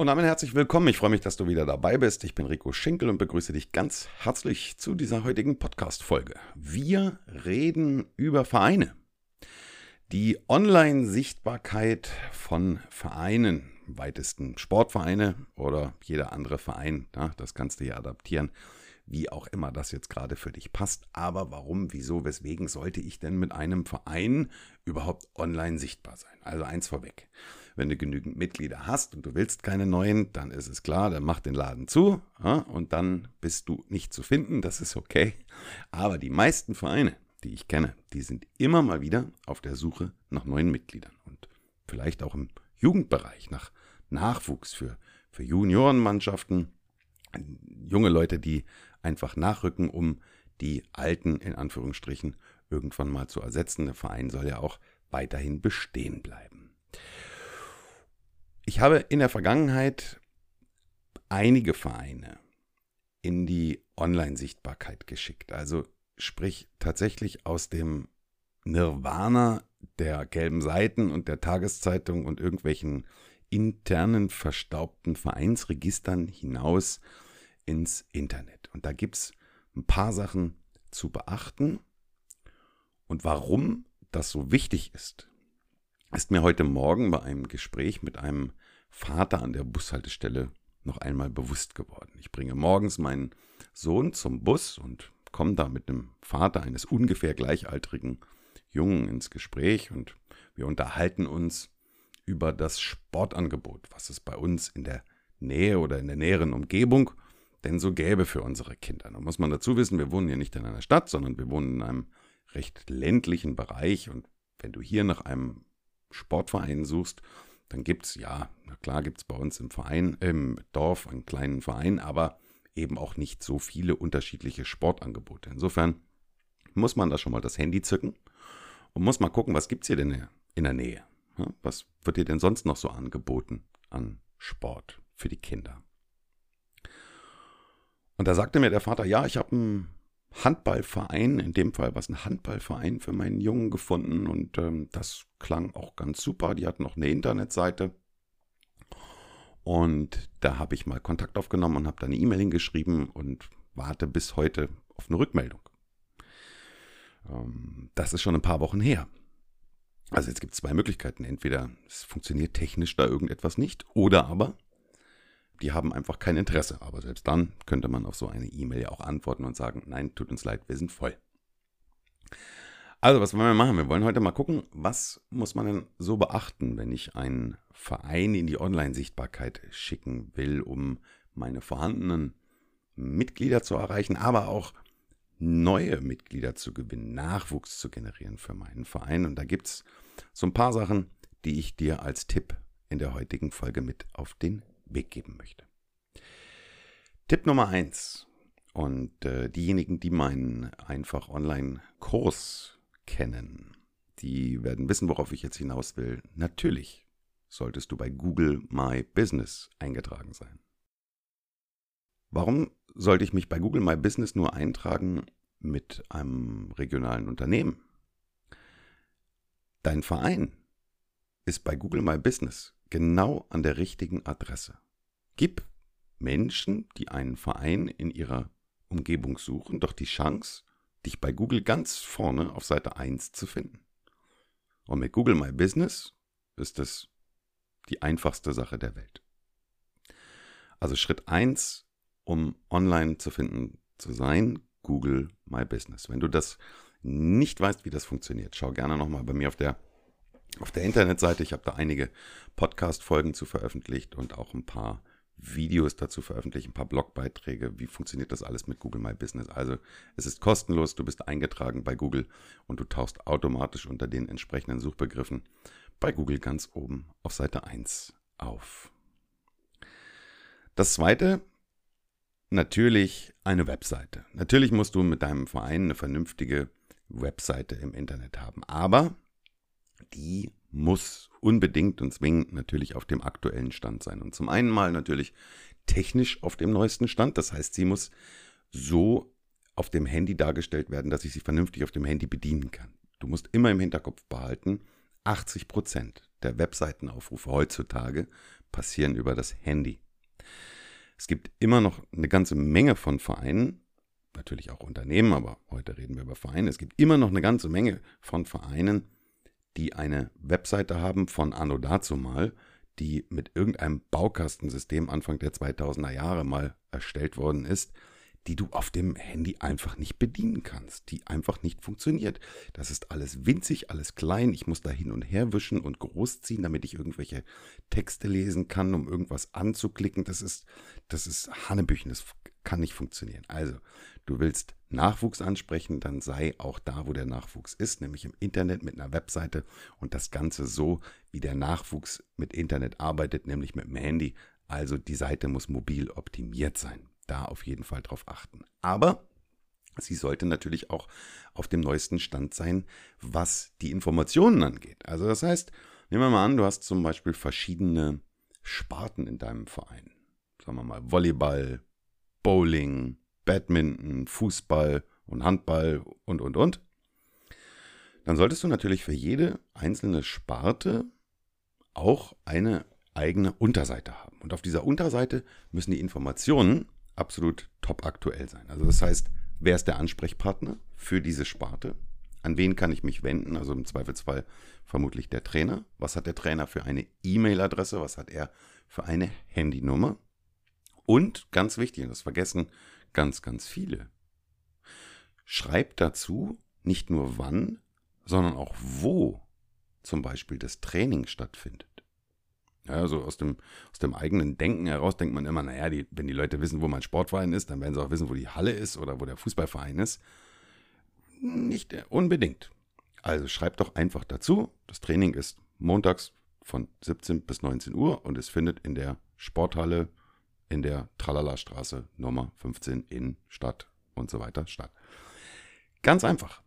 Und damit herzlich willkommen. Ich freue mich, dass du wieder dabei bist. Ich bin Rico Schinkel und begrüße dich ganz herzlich zu dieser heutigen Podcast-Folge. Wir reden über Vereine. Die Online-Sichtbarkeit von Vereinen, weitesten Sportvereine oder jeder andere Verein, ja, das kannst du hier adaptieren, wie auch immer das jetzt gerade für dich passt. Aber warum, wieso, weswegen sollte ich denn mit einem Verein überhaupt online sichtbar sein? Also eins vorweg. Wenn du genügend Mitglieder hast und du willst keine neuen, dann ist es klar, dann mach den Laden zu ja, und dann bist du nicht zu finden, das ist okay. Aber die meisten Vereine, die ich kenne, die sind immer mal wieder auf der Suche nach neuen Mitgliedern und vielleicht auch im Jugendbereich nach Nachwuchs für, für Juniorenmannschaften, junge Leute, die einfach nachrücken, um die alten, in Anführungsstrichen, irgendwann mal zu ersetzen. Der Verein soll ja auch weiterhin bestehen bleiben. Ich habe in der Vergangenheit einige Vereine in die Online-Sichtbarkeit geschickt. Also sprich tatsächlich aus dem Nirvana der gelben Seiten und der Tageszeitung und irgendwelchen internen verstaubten Vereinsregistern hinaus ins Internet. Und da gibt es ein paar Sachen zu beachten. Und warum das so wichtig ist, ist mir heute Morgen bei einem Gespräch mit einem Vater an der Bushaltestelle noch einmal bewusst geworden. Ich bringe morgens meinen Sohn zum Bus und komme da mit dem Vater eines ungefähr gleichaltrigen Jungen ins Gespräch und wir unterhalten uns über das Sportangebot, was es bei uns in der Nähe oder in der näheren Umgebung denn so gäbe für unsere Kinder. Da muss man dazu wissen, wir wohnen hier nicht in einer Stadt, sondern wir wohnen in einem recht ländlichen Bereich und wenn du hier nach einem Sportverein suchst, dann gibt es, ja, na klar gibt es bei uns im Verein, im Dorf einen kleinen Verein, aber eben auch nicht so viele unterschiedliche Sportangebote. Insofern muss man da schon mal das Handy zücken und muss mal gucken, was gibt es hier denn in der Nähe? Was wird hier denn sonst noch so angeboten an Sport für die Kinder? Und da sagte mir der Vater, ja, ich habe einen Handballverein, in dem Fall was ein Handballverein für meinen Jungen gefunden und ähm, das klang auch ganz super. Die hatten noch eine Internetseite. Und da habe ich mal Kontakt aufgenommen und habe da eine E-Mail hingeschrieben und warte bis heute auf eine Rückmeldung. Ähm, das ist schon ein paar Wochen her. Also jetzt gibt es zwei Möglichkeiten. Entweder es funktioniert technisch da irgendetwas nicht oder aber die haben einfach kein Interesse. Aber selbst dann könnte man auf so eine E-Mail ja auch antworten und sagen, nein, tut uns leid, wir sind voll. Also, was wollen wir machen? Wir wollen heute mal gucken, was muss man denn so beachten, wenn ich einen Verein in die Online-Sichtbarkeit schicken will, um meine vorhandenen Mitglieder zu erreichen, aber auch neue Mitglieder zu gewinnen, Nachwuchs zu generieren für meinen Verein. Und da gibt es so ein paar Sachen, die ich dir als Tipp in der heutigen Folge mit auf den Weg geben möchte. Tipp Nummer eins und äh, diejenigen, die meinen einfach Online-Kurs kennen, die werden wissen, worauf ich jetzt hinaus will. Natürlich solltest du bei Google My Business eingetragen sein. Warum sollte ich mich bei Google My Business nur eintragen mit einem regionalen Unternehmen? Dein Verein ist bei Google My Business genau an der richtigen Adresse. Gib Menschen, die einen Verein in ihrer Umgebung suchen, doch die Chance, dich bei Google ganz vorne auf Seite 1 zu finden. Und mit Google My Business ist es die einfachste Sache der Welt. Also Schritt 1, um online zu finden zu sein, Google My Business. Wenn du das nicht weißt, wie das funktioniert, schau gerne nochmal bei mir auf der, auf der Internetseite. Ich habe da einige Podcast-Folgen zu veröffentlicht und auch ein paar Videos dazu veröffentlicht, ein paar Blogbeiträge. Wie funktioniert das alles mit Google My Business? Also es ist kostenlos, du bist eingetragen bei Google und du tauchst automatisch unter den entsprechenden Suchbegriffen bei Google ganz oben auf Seite 1 auf. Das zweite, natürlich eine Webseite. Natürlich musst du mit deinem Verein eine vernünftige Webseite im Internet haben, aber die muss unbedingt und zwingend natürlich auf dem aktuellen Stand sein. Und zum einen mal natürlich technisch auf dem neuesten Stand. Das heißt, sie muss so auf dem Handy dargestellt werden, dass ich sie vernünftig auf dem Handy bedienen kann. Du musst immer im Hinterkopf behalten, 80 Prozent der Webseitenaufrufe heutzutage passieren über das Handy. Es gibt immer noch eine ganze Menge von Vereinen, natürlich auch Unternehmen, aber heute reden wir über Vereine. Es gibt immer noch eine ganze Menge von Vereinen, die eine Webseite haben von Anno dazu mal, die mit irgendeinem Baukastensystem Anfang der 2000er Jahre mal erstellt worden ist, die du auf dem Handy einfach nicht bedienen kannst, die einfach nicht funktioniert. Das ist alles winzig, alles klein. Ich muss da hin und her wischen und großziehen, damit ich irgendwelche Texte lesen kann, um irgendwas anzuklicken. Das ist, das ist Hanebüchen, das kann nicht funktionieren. Also, du willst Nachwuchs ansprechen, dann sei auch da, wo der Nachwuchs ist, nämlich im Internet mit einer Webseite und das Ganze so, wie der Nachwuchs mit Internet arbeitet, nämlich mit dem Handy. Also die Seite muss mobil optimiert sein da auf jeden Fall drauf achten. Aber sie sollte natürlich auch auf dem neuesten Stand sein, was die Informationen angeht. Also das heißt, nehmen wir mal an, du hast zum Beispiel verschiedene Sparten in deinem Verein. Sagen wir mal Volleyball, Bowling, Badminton, Fußball und Handball und, und, und. Dann solltest du natürlich für jede einzelne Sparte auch eine eigene Unterseite haben. Und auf dieser Unterseite müssen die Informationen absolut top aktuell sein. Also das heißt, wer ist der Ansprechpartner für diese Sparte? An wen kann ich mich wenden? Also im Zweifelsfall vermutlich der Trainer. Was hat der Trainer für eine E-Mail-Adresse? Was hat er für eine Handynummer? Und ganz wichtig, und das vergessen ganz, ganz viele, schreibt dazu nicht nur wann, sondern auch wo zum Beispiel das Training stattfindet. Ja, also aus dem, aus dem eigenen Denken heraus denkt man immer, naja, die, wenn die Leute wissen, wo mein Sportverein ist, dann werden sie auch wissen, wo die Halle ist oder wo der Fußballverein ist. Nicht unbedingt. Also schreibt doch einfach dazu, das Training ist montags von 17 bis 19 Uhr und es findet in der Sporthalle in der Tralala-Straße Nummer 15 in Stadt und so weiter statt. Ganz einfach.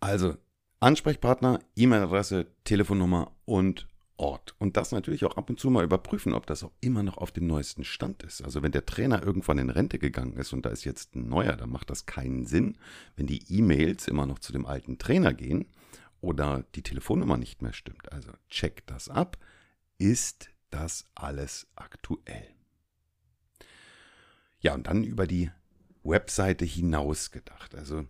Also Ansprechpartner, E-Mail-Adresse, Telefonnummer und Ort. Und das natürlich auch ab und zu mal überprüfen, ob das auch immer noch auf dem neuesten Stand ist. Also wenn der Trainer irgendwann in Rente gegangen ist und da ist jetzt ein neuer, dann macht das keinen Sinn, wenn die E-Mails immer noch zu dem alten Trainer gehen oder die Telefonnummer nicht mehr stimmt. Also check das ab. Ist das alles aktuell? Ja, und dann über die Webseite hinaus gedacht. Also,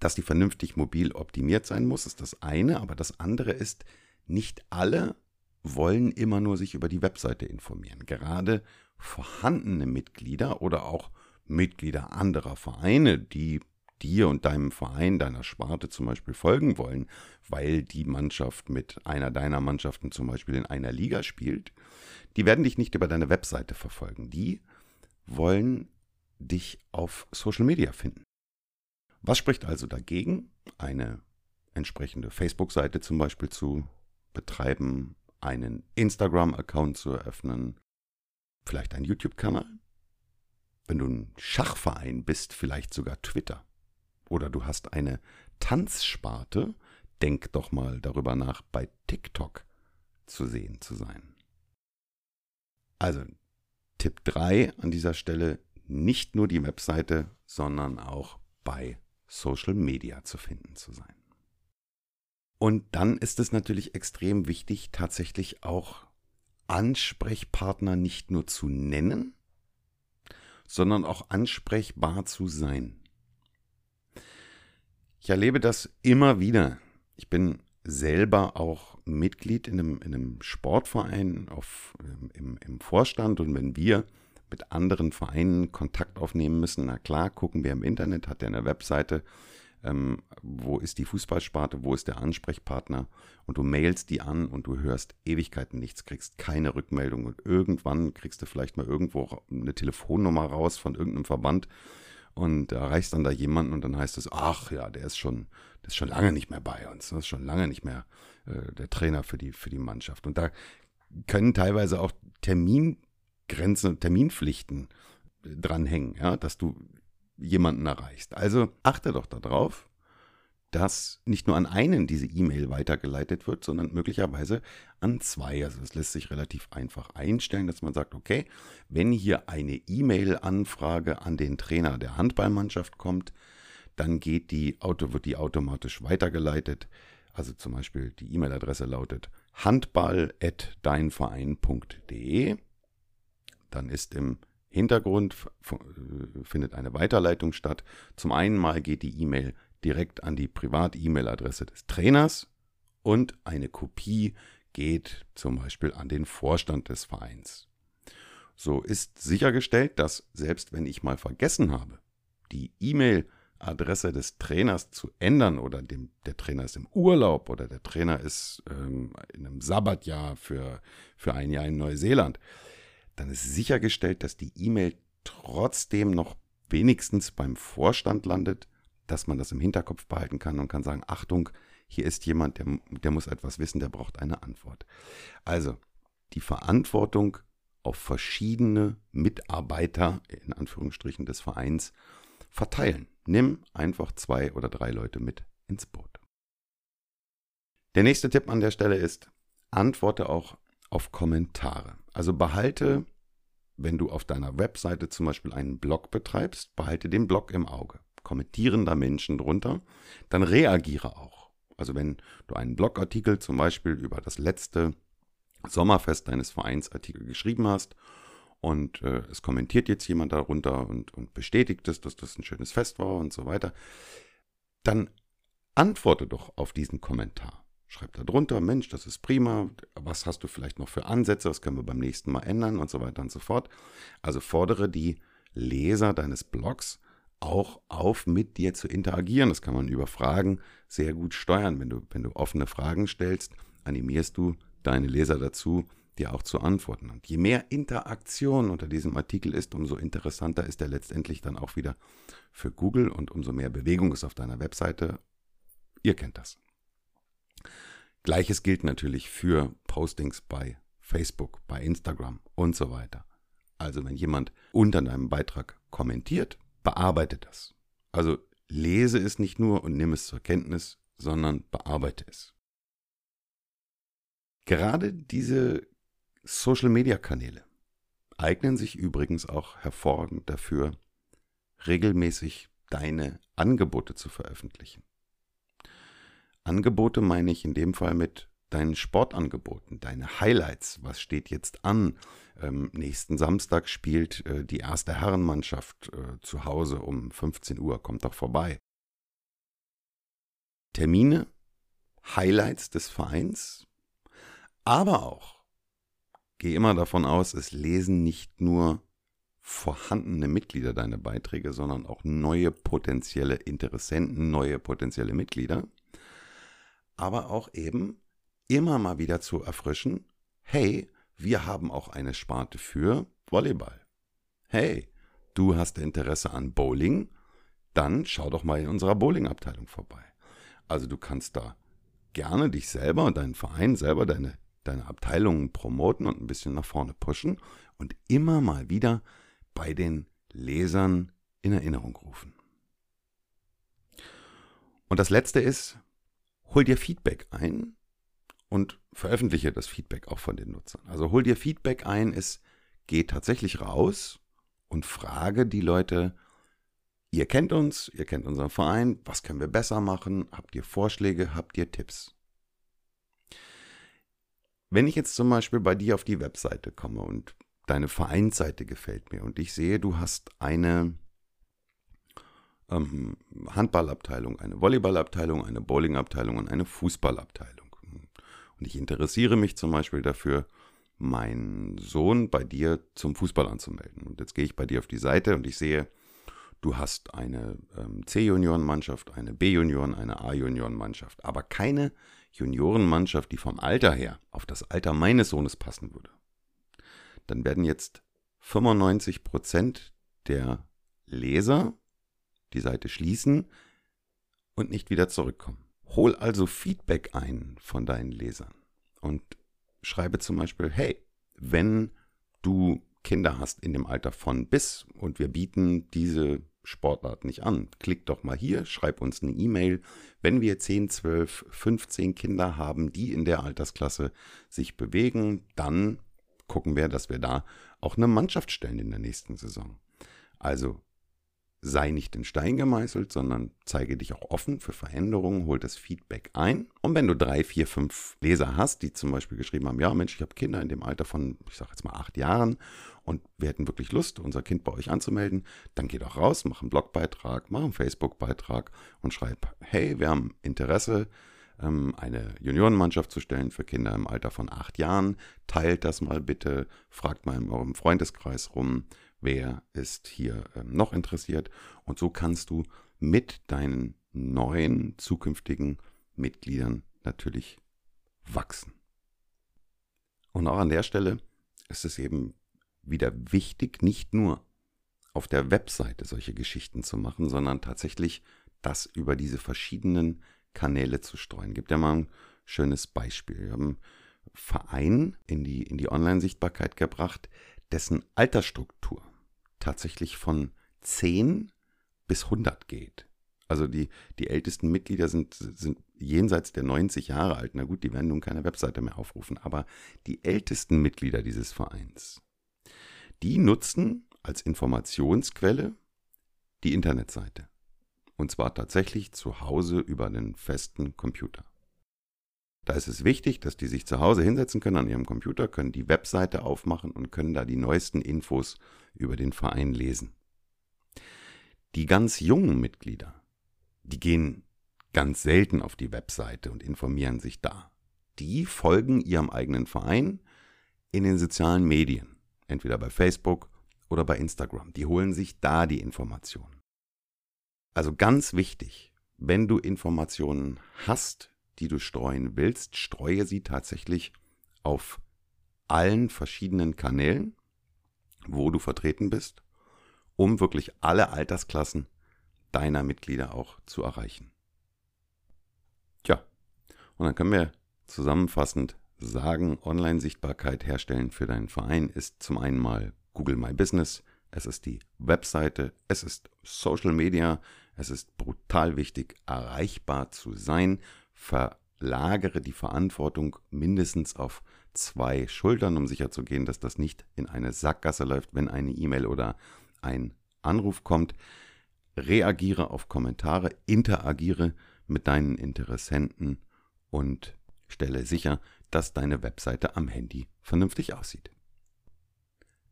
dass die vernünftig mobil optimiert sein muss, ist das eine, aber das andere ist, nicht alle wollen immer nur sich über die Webseite informieren. Gerade vorhandene Mitglieder oder auch Mitglieder anderer Vereine, die dir und deinem Verein, deiner Sparte zum Beispiel folgen wollen, weil die Mannschaft mit einer deiner Mannschaften zum Beispiel in einer Liga spielt, die werden dich nicht über deine Webseite verfolgen. Die wollen dich auf Social Media finden. Was spricht also dagegen, eine entsprechende Facebook-Seite zum Beispiel zu betreiben, einen Instagram-Account zu eröffnen, vielleicht einen YouTube-Kanal. Wenn du ein Schachverein bist, vielleicht sogar Twitter. Oder du hast eine Tanzsparte, denk doch mal darüber nach, bei TikTok zu sehen zu sein. Also Tipp 3 an dieser Stelle, nicht nur die Webseite, sondern auch bei Social Media zu finden zu sein. Und dann ist es natürlich extrem wichtig, tatsächlich auch Ansprechpartner nicht nur zu nennen, sondern auch ansprechbar zu sein. Ich erlebe das immer wieder. Ich bin selber auch Mitglied in einem, in einem Sportverein auf, im, im Vorstand. Und wenn wir mit anderen Vereinen Kontakt aufnehmen müssen, na klar, gucken wir im Internet, hat der eine Webseite, ähm, wo ist die Fußballsparte, wo ist der Ansprechpartner? Und du mailst die an und du hörst Ewigkeiten nichts, kriegst keine Rückmeldung. Und irgendwann kriegst du vielleicht mal irgendwo eine Telefonnummer raus von irgendeinem Verband und erreichst dann da jemanden und dann heißt es, ach ja, der ist schon, der ist schon lange nicht mehr bei uns, das ist schon lange nicht mehr äh, der Trainer für die, für die Mannschaft. Und da können teilweise auch Termingrenzen, Terminpflichten dranhängen, ja, dass du jemanden erreichst. Also achte doch darauf, dass nicht nur an einen diese E-Mail weitergeleitet wird, sondern möglicherweise an zwei. Also das lässt sich relativ einfach einstellen, dass man sagt, okay, wenn hier eine E-Mail-Anfrage an den Trainer der Handballmannschaft kommt, dann geht die Auto, wird die automatisch weitergeleitet. Also zum Beispiel die E-Mail-Adresse lautet handball.deinverein.de. Dann ist im Hintergrund äh, findet eine Weiterleitung statt. Zum einen mal geht die E-Mail direkt an die Privat-E-Mail-Adresse des Trainers und eine Kopie geht zum Beispiel an den Vorstand des Vereins. So ist sichergestellt, dass selbst wenn ich mal vergessen habe, die E-Mail-Adresse des Trainers zu ändern oder dem, der Trainer ist im Urlaub oder der Trainer ist ähm, in einem Sabbatjahr für, für ein Jahr in Neuseeland, dann ist sichergestellt, dass die E-Mail trotzdem noch wenigstens beim Vorstand landet, dass man das im Hinterkopf behalten kann und kann sagen, Achtung, hier ist jemand, der, der muss etwas wissen, der braucht eine Antwort. Also die Verantwortung auf verschiedene Mitarbeiter, in Anführungsstrichen des Vereins, verteilen. Nimm einfach zwei oder drei Leute mit ins Boot. Der nächste Tipp an der Stelle ist, antworte auch auf Kommentare. Also behalte, wenn du auf deiner Webseite zum Beispiel einen Blog betreibst, behalte den Blog im Auge. Kommentieren da Menschen drunter, dann reagiere auch. Also wenn du einen Blogartikel zum Beispiel über das letzte Sommerfest deines Vereinsartikel geschrieben hast und äh, es kommentiert jetzt jemand darunter und, und bestätigt es, dass das ein schönes Fest war und so weiter, dann antworte doch auf diesen Kommentar. Schreib da drunter, Mensch, das ist prima, was hast du vielleicht noch für Ansätze, was können wir beim nächsten Mal ändern und so weiter und so fort. Also fordere die Leser deines Blogs auch auf, mit dir zu interagieren. Das kann man über Fragen sehr gut steuern. Wenn du, wenn du offene Fragen stellst, animierst du deine Leser dazu, dir auch zu antworten. Und je mehr Interaktion unter diesem Artikel ist, umso interessanter ist er letztendlich dann auch wieder für Google und umso mehr Bewegung ist auf deiner Webseite. Ihr kennt das. Gleiches gilt natürlich für Postings bei Facebook, bei Instagram und so weiter. Also wenn jemand unter deinem Beitrag kommentiert, bearbeite das. Also lese es nicht nur und nimm es zur Kenntnis, sondern bearbeite es. Gerade diese Social-Media-Kanäle eignen sich übrigens auch hervorragend dafür, regelmäßig deine Angebote zu veröffentlichen. Angebote meine ich in dem Fall mit deinen Sportangeboten, deine Highlights. Was steht jetzt an? Ähm, nächsten Samstag spielt äh, die erste Herrenmannschaft äh, zu Hause um 15 Uhr. Kommt doch vorbei. Termine, Highlights des Vereins, aber auch, gehe immer davon aus, es lesen nicht nur vorhandene Mitglieder deine Beiträge, sondern auch neue potenzielle Interessenten, neue potenzielle Mitglieder aber auch eben immer mal wieder zu erfrischen, hey, wir haben auch eine Sparte für Volleyball. Hey, du hast Interesse an Bowling? Dann schau doch mal in unserer Bowling-Abteilung vorbei. Also du kannst da gerne dich selber und deinen Verein selber, deine, deine Abteilungen promoten und ein bisschen nach vorne pushen und immer mal wieder bei den Lesern in Erinnerung rufen. Und das letzte ist, hol dir Feedback ein und veröffentliche das Feedback auch von den Nutzern. Also hol dir Feedback ein, es geht tatsächlich raus und frage die Leute, ihr kennt uns, ihr kennt unseren Verein, was können wir besser machen? Habt ihr Vorschläge, habt ihr Tipps? Wenn ich jetzt zum Beispiel bei dir auf die Webseite komme und deine Vereinsseite gefällt mir und ich sehe, du hast eine ähm, Handballabteilung, eine Volleyballabteilung, eine Bowlingabteilung und eine Fußballabteilung. Und ich interessiere mich zum Beispiel dafür, meinen Sohn bei dir zum Fußball anzumelden. Und jetzt gehe ich bei dir auf die Seite und ich sehe, du hast eine ähm, C-Junioren-Mannschaft, eine B-Junioren, eine A-Junioren-Mannschaft, aber keine Juniorenmannschaft, die vom Alter her auf das Alter meines Sohnes passen würde. Dann werden jetzt 95 Prozent der Leser die Seite schließen und nicht wieder zurückkommen. Hol also Feedback ein von deinen Lesern und schreibe zum Beispiel, hey, wenn du Kinder hast in dem Alter von bis und wir bieten diese Sportart nicht an, klick doch mal hier, schreib uns eine E-Mail. Wenn wir 10, 12, 15 Kinder haben, die in der Altersklasse sich bewegen, dann gucken wir, dass wir da auch eine Mannschaft stellen in der nächsten Saison. Also sei nicht in Stein gemeißelt, sondern zeige dich auch offen für Veränderungen, hol das Feedback ein. Und wenn du drei, vier, fünf Leser hast, die zum Beispiel geschrieben haben, ja Mensch, ich habe Kinder in dem Alter von, ich sage jetzt mal acht Jahren und wir hätten wirklich Lust, unser Kind bei euch anzumelden, dann geh doch raus, mach einen Blogbeitrag, mach einen Facebook-Beitrag und schreib, hey, wir haben Interesse, ähm, eine Juniorenmannschaft zu stellen für Kinder im Alter von acht Jahren. Teilt das mal bitte, fragt mal in eurem Freundeskreis rum, wer ist hier ähm, noch interessiert. Und so kannst du mit deinen neuen zukünftigen Mitgliedern natürlich wachsen. Und auch an der Stelle ist es eben wieder wichtig, nicht nur auf der Webseite solche Geschichten zu machen, sondern tatsächlich das über diese verschiedenen Kanäle zu streuen. Gibt ja mal ein schönes Beispiel. Wir haben einen Verein in die, in die Online-Sichtbarkeit gebracht, dessen Altersstruktur tatsächlich von 10 bis 100 geht. Also die, die ältesten Mitglieder sind, sind jenseits der 90 Jahre alt. Na gut, die werden nun keine Webseite mehr aufrufen, aber die ältesten Mitglieder dieses Vereins, die nutzen als Informationsquelle die Internetseite. Und zwar tatsächlich zu Hause über einen festen Computer. Da ist es wichtig, dass die sich zu Hause hinsetzen können an ihrem Computer, können die Webseite aufmachen und können da die neuesten Infos über den Verein lesen. Die ganz jungen Mitglieder, die gehen ganz selten auf die Webseite und informieren sich da. Die folgen ihrem eigenen Verein in den sozialen Medien, entweder bei Facebook oder bei Instagram. Die holen sich da die Informationen. Also ganz wichtig, wenn du Informationen hast die du streuen willst, streue sie tatsächlich auf allen verschiedenen Kanälen, wo du vertreten bist, um wirklich alle Altersklassen deiner Mitglieder auch zu erreichen. Tja, und dann können wir zusammenfassend sagen, Online-Sichtbarkeit herstellen für deinen Verein ist zum einen mal Google My Business, es ist die Webseite, es ist Social Media, es ist brutal wichtig, erreichbar zu sein verlagere die Verantwortung mindestens auf zwei Schultern, um sicherzugehen, dass das nicht in eine Sackgasse läuft, wenn eine E-Mail oder ein Anruf kommt. Reagiere auf Kommentare, interagiere mit deinen Interessenten und stelle sicher, dass deine Webseite am Handy vernünftig aussieht.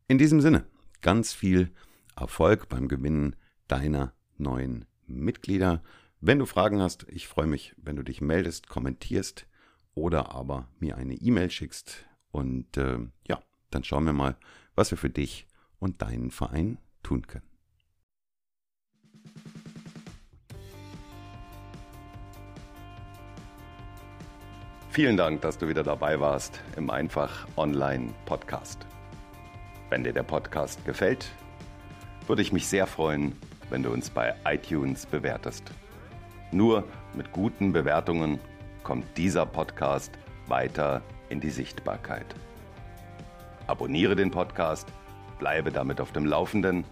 In diesem Sinne, ganz viel Erfolg beim Gewinnen deiner neuen Mitglieder. Wenn du Fragen hast, ich freue mich, wenn du dich meldest, kommentierst oder aber mir eine E-Mail schickst. Und äh, ja, dann schauen wir mal, was wir für dich und deinen Verein tun können. Vielen Dank, dass du wieder dabei warst im Einfach Online Podcast. Wenn dir der Podcast gefällt, würde ich mich sehr freuen, wenn du uns bei iTunes bewertest. Nur mit guten Bewertungen kommt dieser Podcast weiter in die Sichtbarkeit. Abonniere den Podcast, bleibe damit auf dem Laufenden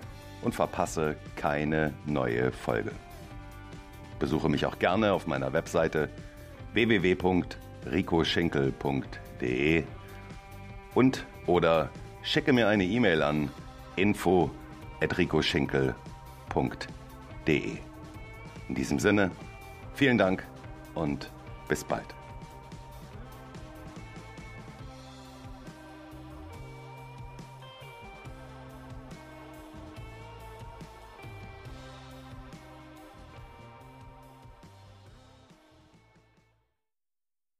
und verpasse keine neue Folge. Besuche mich auch gerne auf meiner Webseite www.ricoschinkel.de und oder schicke mir eine E-Mail an info@ricoschinkel.de. In diesem Sinne, Vielen Dank und bis bald.